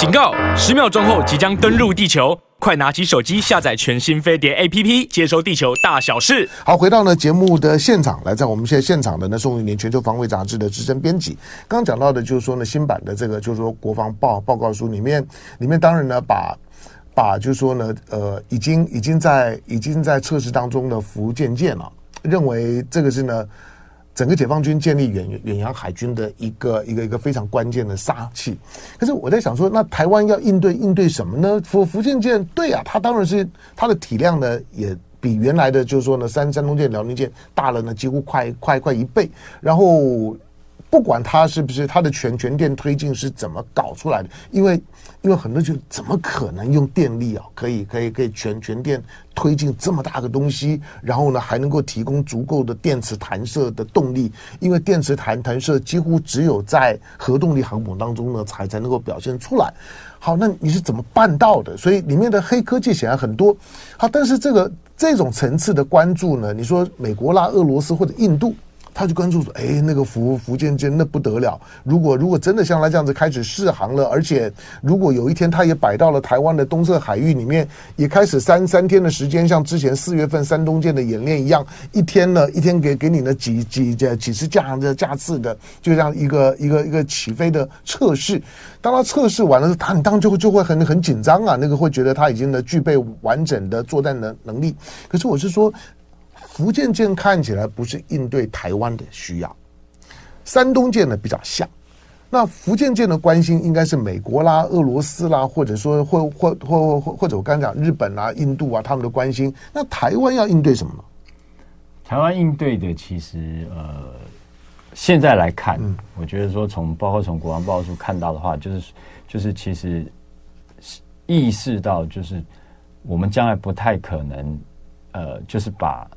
警告！十秒钟后即将登陆地球，快拿起手机下载全新飞碟 APP，接收地球大小事。好，回到呢节目的现场来，在我们现在现场的呢，宋玉年全球防卫杂志的资深编辑，刚刚讲到的就是说呢，新版的这个就是说国防报报告书里面，里面当然呢把把就是说呢，呃，已经已经在已经在测试当中的福建舰了，认为这个是呢。整个解放军建立远远洋海军的一个一个一个非常关键的杀器，可是我在想说，那台湾要应对应对什么呢？福福建舰对啊，它当然是它的体量呢，也比原来的就是说呢，山山东舰、辽宁舰大了呢，几乎快快快一倍。然后不管它是不是它的全全电推进是怎么搞出来的，因为。因为很多就怎么可能用电力啊？可以可以可以全全电推进这么大个东西，然后呢还能够提供足够的电磁弹射的动力。因为电磁弹弹射几乎只有在核动力航母当中呢才才能够表现出来。好，那你是怎么办到的？所以里面的黑科技显然很多。好，但是这个这种层次的关注呢，你说美国啦、俄罗斯或者印度。他就关注说：“哎，那个福福建舰那不得了！如果如果真的像他这样子开始试航了，而且如果有一天他也摆到了台湾的东侧海域里面，也开始三三天的时间，像之前四月份山东舰的演练一样，一天呢一天给给你呢几几几几十架的架次的，就这样一个一个一个起飞的测试。当他测试完了，他你当就会就会很很紧张啊，那个会觉得他已经呢具备完整的作战能能力。可是我是说。”福建舰看起来不是应对台湾的需要，山东舰呢比较像。那福建舰的关心应该是美国啦、俄罗斯啦，或者说或或或或或者我刚才讲日本啊、印度啊他们的关心。那台湾要应对什么呢？台湾应对的其实呃，现在来看，嗯、我觉得说从包括从国防报告书看到的话，就是就是其实意识到就是我们将来不太可能呃，就是把。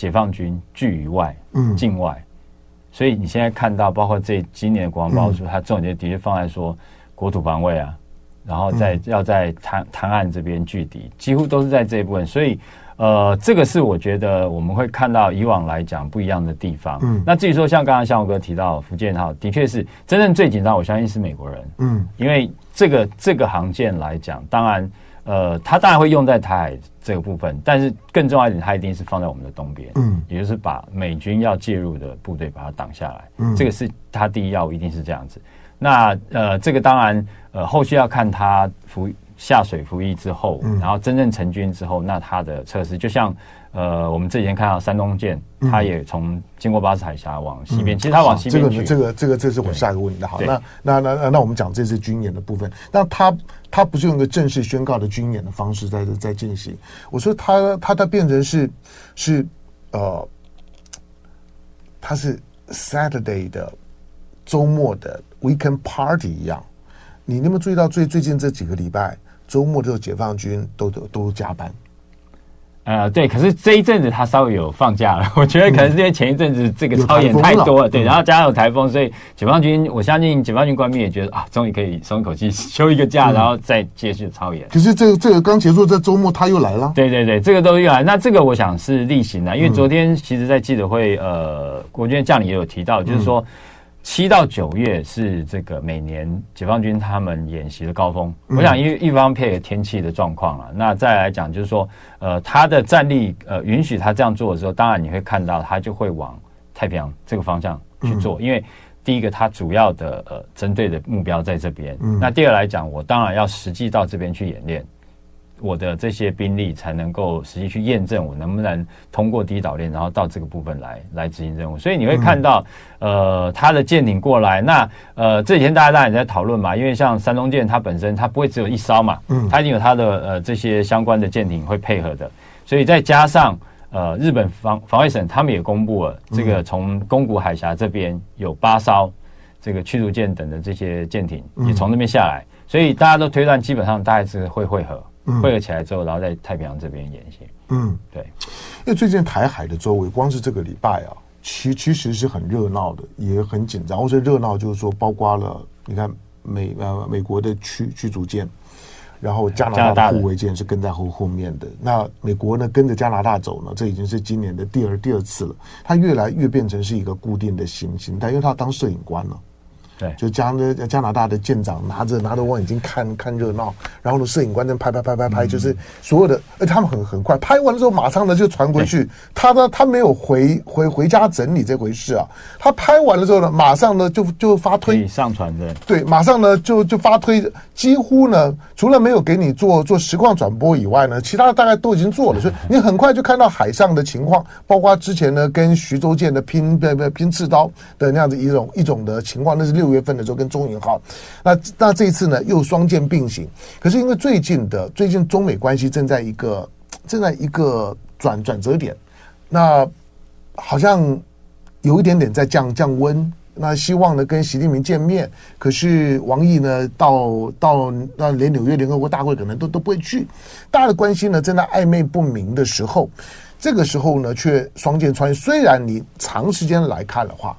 解放军拒于外，嗯，境外，所以你现在看到，包括这今年的国防报告书，它重点的确放在说国土防卫啊，然后在要在滩滩岸这边拒敌，几乎都是在这一部分。所以，呃，这个是我觉得我们会看到以往来讲不一样的地方。嗯，那至于说像刚刚相国哥提到福建号，的确是真正最紧张，我相信是美国人。嗯，因为这个这个航舰来讲，当然。呃，它当然会用在台海这个部分，但是更重要一点，它一定是放在我们的东边，嗯，也就是把美军要介入的部队把它挡下来，嗯，这个是它第一要务，一定是这样子。那呃，这个当然呃，后续要看它服下水服役之后，然后真正成军之后，那他的测试就像。呃，我们这几天看到山东舰，它也从经过巴士海峡往西边，嗯、其实它往西边去。这个、这个、这个，这是我下一个问题。好，那那那那那我们讲这次军演的部分，那他他不是用一个正式宣告的军演的方式在在进行。我说它它它变成是是呃，他是 Saturday 的周末的 Weekend Party 一样。你有没有注意到最最近这几个礼拜周末之后，解放军都都都加班？呃，对，可是这一阵子他稍微有放假了，我觉得可能是因为前一阵子这个超演太多了，对，然后加上有台风，所以解放军，我相信解放军官兵也觉得啊，终于可以松一口气，休一个假，然后再继续超演。可是这个这个刚结束，这周末他又来了。对对对，这个都又来，那这个我想是例行的，因为昨天其实，在记者会，呃，国军将领也有提到，就是说。七到九月是这个每年解放军他们演习的高峰。我想，因为一方面配合天气的状况了，那再来讲就是说，呃，他的战力呃允许他这样做的时候，当然你会看到他就会往太平洋这个方向去做，因为第一个他主要的呃针对的目标在这边，那第二来讲，我当然要实际到这边去演练。我的这些兵力才能够实际去验证我能不能通过第一岛链，然后到这个部分来来执行任务。所以你会看到，呃，他的舰艇过来，那呃这几天大家当然也在讨论嘛，因为像山东舰它本身它不会只有一艘嘛，嗯，它已经有它的呃这些相关的舰艇会配合的，所以再加上呃日本防防卫省他们也公布了这个从宫古海峡这边有八艘这个驱逐舰等的这些舰艇也从那边下来，所以大家都推断基本上大概是会会合。汇合起来之后，然后在太平洋这边演习。嗯，对，因为最近台海的周围，光是这个礼拜啊，其其实是很热闹的，也很紧张。或者热闹就是说，包括了你看美呃美国的驱驱逐舰，然后加拿大护卫舰是跟在后后面的。那美国呢跟着加拿大走呢，这已经是今年的第二第二次了。它越来越变成是一个固定的形形态，因为它当摄影官了。对，就加那加拿大的舰长拿着拿着望远镜看看热闹，然后呢，摄影官在拍拍拍拍拍，就是所有的，而且他们很很快拍完了之后，马上呢就传回去。他呢，他没有回回回家整理这回事啊，他拍完了之后呢，马上呢就就发推。上传的，对，马上呢就就发推，几乎呢除了没有给你做做实况转播以外呢，其他的大概都已经做了，所以你很快就看到海上的情况，包括之前呢跟徐州舰的拼不不拼刺刀的那样子一种一种的情况，那是六五月份的时候跟中银号，那那这一次呢又双剑并行，可是因为最近的最近中美关系正在一个正在一个转转折点，那好像有一点点在降降温。那希望呢跟习近平见面，可是王毅呢到到那连纽约联合国大会可能都都不会去，大家的关系呢正在暧昧不明的时候，这个时候呢却双剑穿。虽然你长时间来看的话，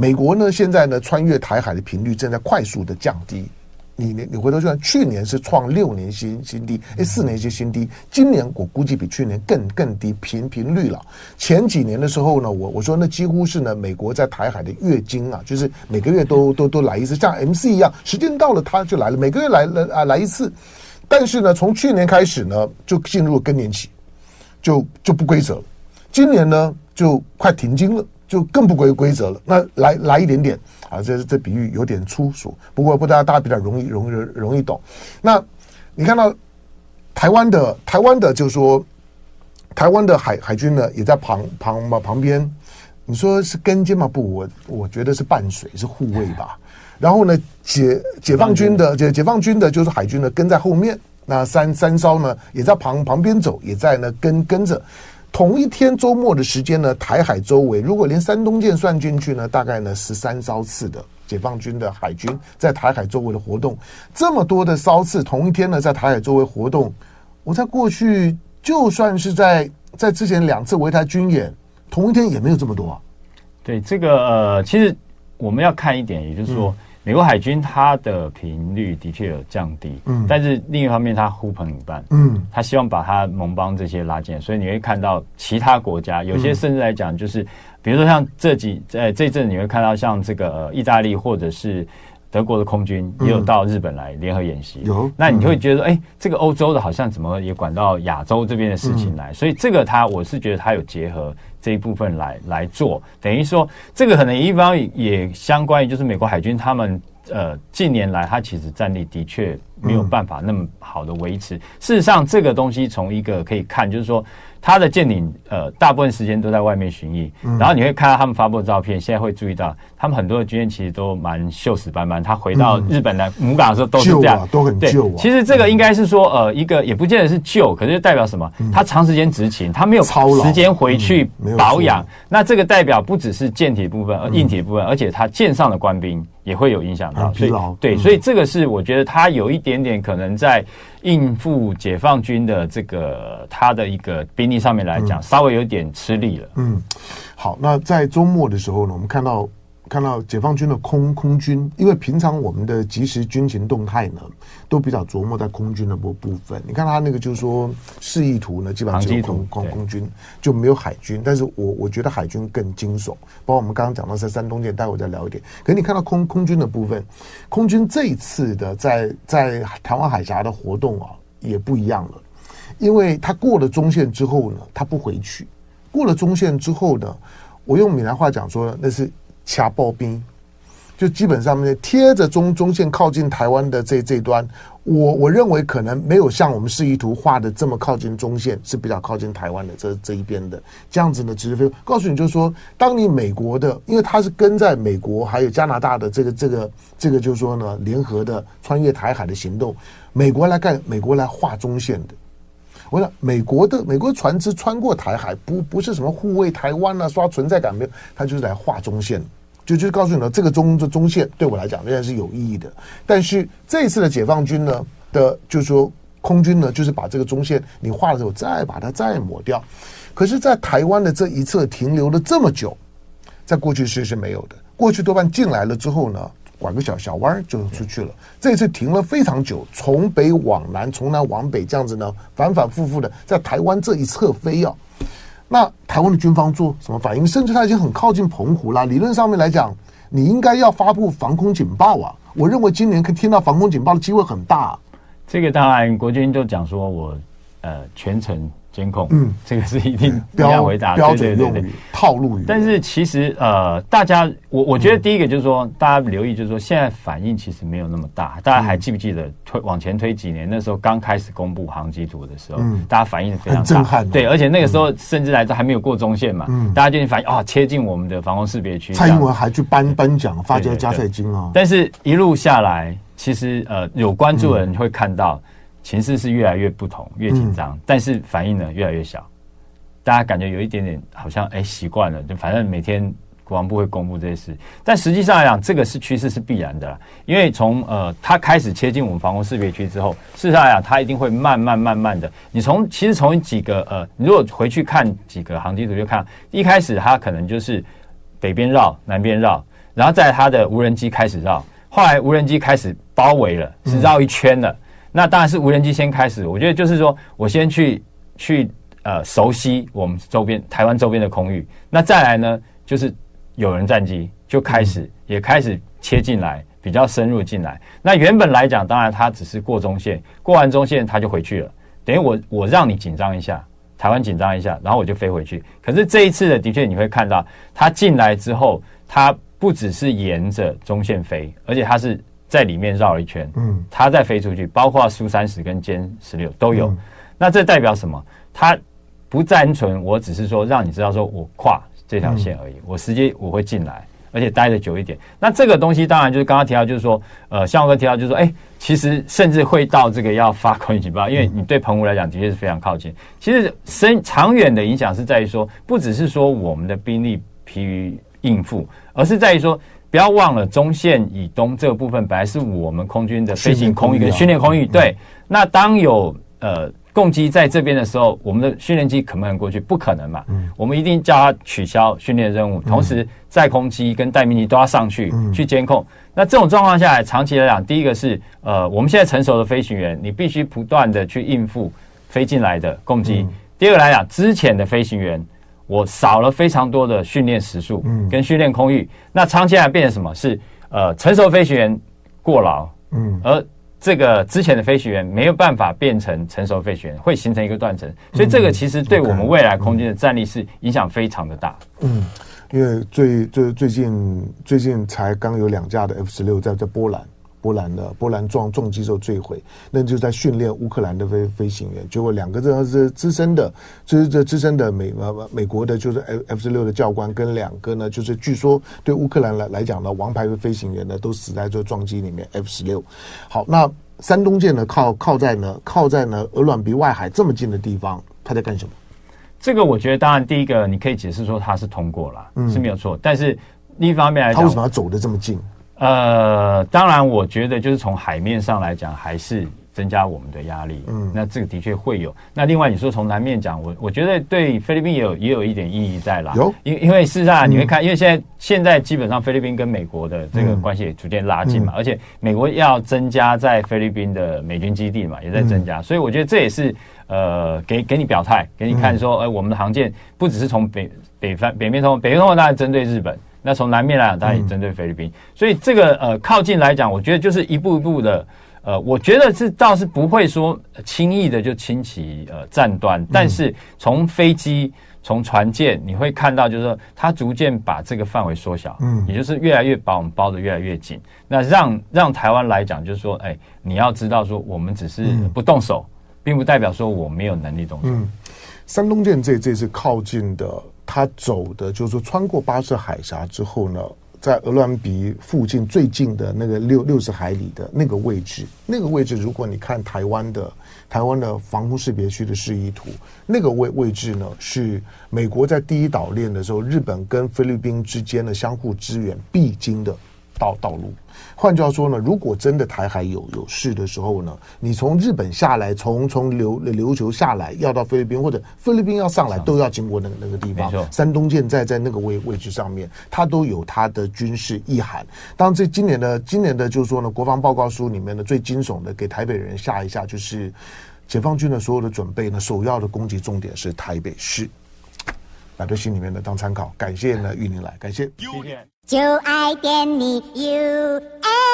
美国呢现在呢穿越台海的频率正在快速的降低。你你你回头算，去年是创六年新新低，哎，四年新新低。今年我估计比去年更更低频频率了。前几年的时候呢，我我说那几乎是呢，美国在台海的月经啊，就是每个月都都都来一次，像 MC 一样，时间到了他就来了，每个月来了啊来一次。但是呢，从去年开始呢，就进入更年期，就就不规则了。今年呢，就快停经了。就更不规规则了。那来来一点点啊，这这比喻有点粗俗，不过不大家大家比较容易容易容易懂。那你看到台湾的台湾的，就是说台湾的海海军呢，也在旁旁嘛旁边。你说是跟肩吗？不，我我觉得是伴随，是护卫吧。然后呢，解解放军的解解放军的，就是海军呢跟在后面。那三三艘呢也在旁旁边走，也在呢跟跟着。同一天周末的时间呢，台海周围如果连山东舰算进去呢，大概呢十三艘次的解放军的海军在台海周围的活动，这么多的艘次，同一天呢在台海周围活动，我在过去就算是在在之前两次围台军演，同一天也没有这么多啊。对，这个呃，其实我们要看一点，也就是说。嗯美国海军它的频率的确有降低，嗯，但是另一方面它呼朋引伴，嗯，他希望把他盟邦这些拉进来，所以你会看到其他国家有些甚至来讲就是，比如说像这几呃这阵你会看到像这个意大利或者是德国的空军也有到日本来联合演习，有，那你就会觉得哎，这个欧洲的好像怎么也管到亚洲这边的事情来，所以这个他我是觉得他有结合。这一部分来来做，等于说这个可能一方也相关于就是美国海军他们呃近年来他其实战力的确没有办法那么好的维持。事实上，这个东西从一个可以看就是说。他的舰艇呃，大部分时间都在外面巡弋，然后你会看到他们发布的照片，现在会注意到他们很多的军舰其实都蛮锈死斑斑。他回到日本来母港的时候都是这样，都很旧。其实这个应该是说呃，一个也不见得是旧，可是就代表什么？他长时间执勤，他没有时间回去保养。那这个代表不只是舰体部分，而硬体部分，而且他舰上的官兵也会有影响到。所以对，所以这个是我觉得他有一点点可能在。应付解放军的这个他的一个兵力上面来讲，稍微有点吃力了。嗯，好，那在周末的时候呢，我们看到。看到解放军的空空军，因为平常我们的即时军情动态呢，都比较琢磨在空军的部部分。你看他那个就是说示意图呢，基本上只有空空空军，就没有海军。但是我我觉得海军更惊悚，包括我们刚刚讲到在山东舰，待会再聊一点。可是你看到空空军的部分，空军这一次的在在台湾海峡的活动啊，也不一样了，因为他过了中线之后呢，他不回去。过了中线之后呢，我用闽南话讲说，那是。掐爆兵，就基本上面贴着中中线靠近台湾的这这端，我我认为可能没有像我们示意图画的这么靠近中线，是比较靠近台湾的这这一边的这样子呢，直飞。告诉你就是说，当你美国的，因为它是跟在美国还有加拿大的这个这个这个就是说呢，联合的穿越台海的行动，美国来干，美国来画中线的。我想美国的美国船只穿过台海，不不是什么护卫台湾啊，刷存在感没有，它就是来画中线。就就告诉你了，这个中这中线对我来讲仍然是有意义的。但是这一次的解放军呢的，就是说空军呢，就是把这个中线你画的时候再把它再抹掉。可是，在台湾的这一侧停留了这么久，在过去是是没有的。过去多半进来了之后呢，拐个小小弯就出去了。这次停了非常久，从北往南，从南往北这样子呢，反反复复的在台湾这一侧飞要。那台湾的军方做什么反应？甚至他已经很靠近澎湖了。理论上面来讲，你应该要发布防空警报啊！我认为今年可以听到防空警报的机会很大。这个当然，国军就讲说我呃全程。监控，嗯，这个是一定要回答标准用语、套路语。但是其实呃，大家我我觉得第一个就是说，嗯、大家留意就是说，现在反应其实没有那么大。大家还记不记得推往前推几年，那时候刚开始公布航机图的时候，嗯，大家反应非常大震撼。对，而且那个时候甚至来都还没有过中线嘛，嗯，大家就反应啊，切进我们的防空识别区。蔡英文还去颁颁奖，发这个加菜金啊。但是一路下来，其实呃，有关注的人会看到，情势是越来越不同，越紧张，嗯、但是反应呢越来越小。大家感觉有一点点好像哎习惯了，就反正每天国防部会公布这些事，但实际上来讲，这个是趋势是必然的啦。因为从呃它开始切进我们防空识别区之后，事实上来讲，它一定会慢慢慢慢的。你从其实从几个呃，你如果回去看几个航机图，就看一开始它可能就是北边绕、南边绕，然后在它的无人机开始绕，后来无人机开始包围了，是绕一圈了。嗯、那当然是无人机先开始，我觉得就是说我先去去。呃，熟悉我们周边台湾周边的空域，那再来呢，就是有人战机就开始、嗯、也开始切进来，比较深入进来。那原本来讲，当然它只是过中线，过完中线它就回去了，等于我我让你紧张一下，台湾紧张一下，然后我就飞回去。可是这一次的，的确你会看到，它进来之后，它不只是沿着中线飞，而且它是在里面绕了一圈，嗯，它再飞出去，包括苏三十跟歼十六都有。嗯、那这代表什么？它不单纯，我只是说让你知道，说我跨这条线而已。我实际我会进来，而且待得久一点。那这个东西当然就是刚刚提到，就是说，呃，向我哥提到，就是说，哎，其实甚至会到这个要发空袭警报，因为你对澎湖来讲的确是非常靠近。其实深长远的影响是在于说，不只是说我们的兵力疲于应付，而是在于说，不要忘了中线以东这个部分本来是我们空军的飞行空域跟训练空域。对，那当有呃。攻击在这边的时候，我们的训练机可不可能过去？不可能嘛。嗯，我们一定叫他取消训练任务，同时载空机跟待命机都要上去去监控。那这种状况下来，长期来讲，第一个是呃，我们现在成熟的飞行员，你必须不断的去应付飞进来的攻击。第二个来讲，之前的飞行员，我少了非常多的训练时数跟训练空域。那长期来变成什么？是呃，成熟飞行员过劳，嗯，而。这个之前的飞行员没有办法变成成熟飞行员，会形成一个断层，所以这个其实对我们未来空军的战力是影响非常的大。嗯，因为最最最近最近才刚有两架的 F 十六在在波兰。波兰的波兰撞撞击之后坠毁，那就在训练乌克兰的飞飞行员。结果两个这是资深的，这这资深的美呃美国的，就是 F F 十六的教官，跟两个呢，就是据说对乌克兰来来讲呢，王牌的飞行员呢，都死在这撞击里面。F 十六，好，那山东舰呢，靠靠在呢，靠在呢鹅卵鼻外海这么近的地方，他在干什么？这个我觉得，当然第一个你可以解释说他是通过了，嗯，是没有错。但是另一方面来讲，他为什么要走得这么近？呃，当然，我觉得就是从海面上来讲，还是增加我们的压力。嗯，那这个的确会有。那另外，你说从南面讲，我我觉得对菲律宾也有也有一点意义在啦。有，因因为事实上你会看，嗯、因为现在现在基本上菲律宾跟美国的这个关系也逐渐拉近嘛，嗯、而且美国要增加在菲律宾的美军基地嘛，也在增加，嗯、所以我觉得这也是呃给给你表态，给你看说，哎、呃，我们的航舰不只是从北北方北面通，北面通当然针对日本。那从南面来讲，当然也针对菲律宾，嗯、所以这个呃靠近来讲，我觉得就是一步一步的，呃，我觉得是倒是不会说轻易的就轻启呃战端，但是从飞机、从船舰，你会看到就是说它逐渐把这个范围缩小，嗯，也就是越来越把我们包的越来越紧。那让让台湾来讲，就是说，哎，你要知道说，我们只是不动手，并不代表说我没有能力动手。嗯，山东舰这这次靠近的。他走的就是说，穿过巴士海峡之后呢，在鹅銮鼻附近最近的那个六六十海里的那个位置，那个位置，如果你看台湾的台湾的防空识别区的示意图，那个位位置呢，是美国在第一岛链的时候，日本跟菲律宾之间的相互支援必经的道道路。换句话说呢，如果真的台海有有事的时候呢，你从日本下来，从从琉琉球下来，要到菲律宾或者菲律宾要上来，都要经过那个那个地方。没错。山东舰在在那个位位置上面，它都有它的军事意涵。当然，这今年的今年的，就是说呢，国防报告书里面的最惊悚的，给台北人吓一下，就是解放军的所有的准备呢，首要的攻击重点是台北市。摆在心里面的当参考。感谢呢，玉宁来，感谢。谢谢。就爱点你 UFO。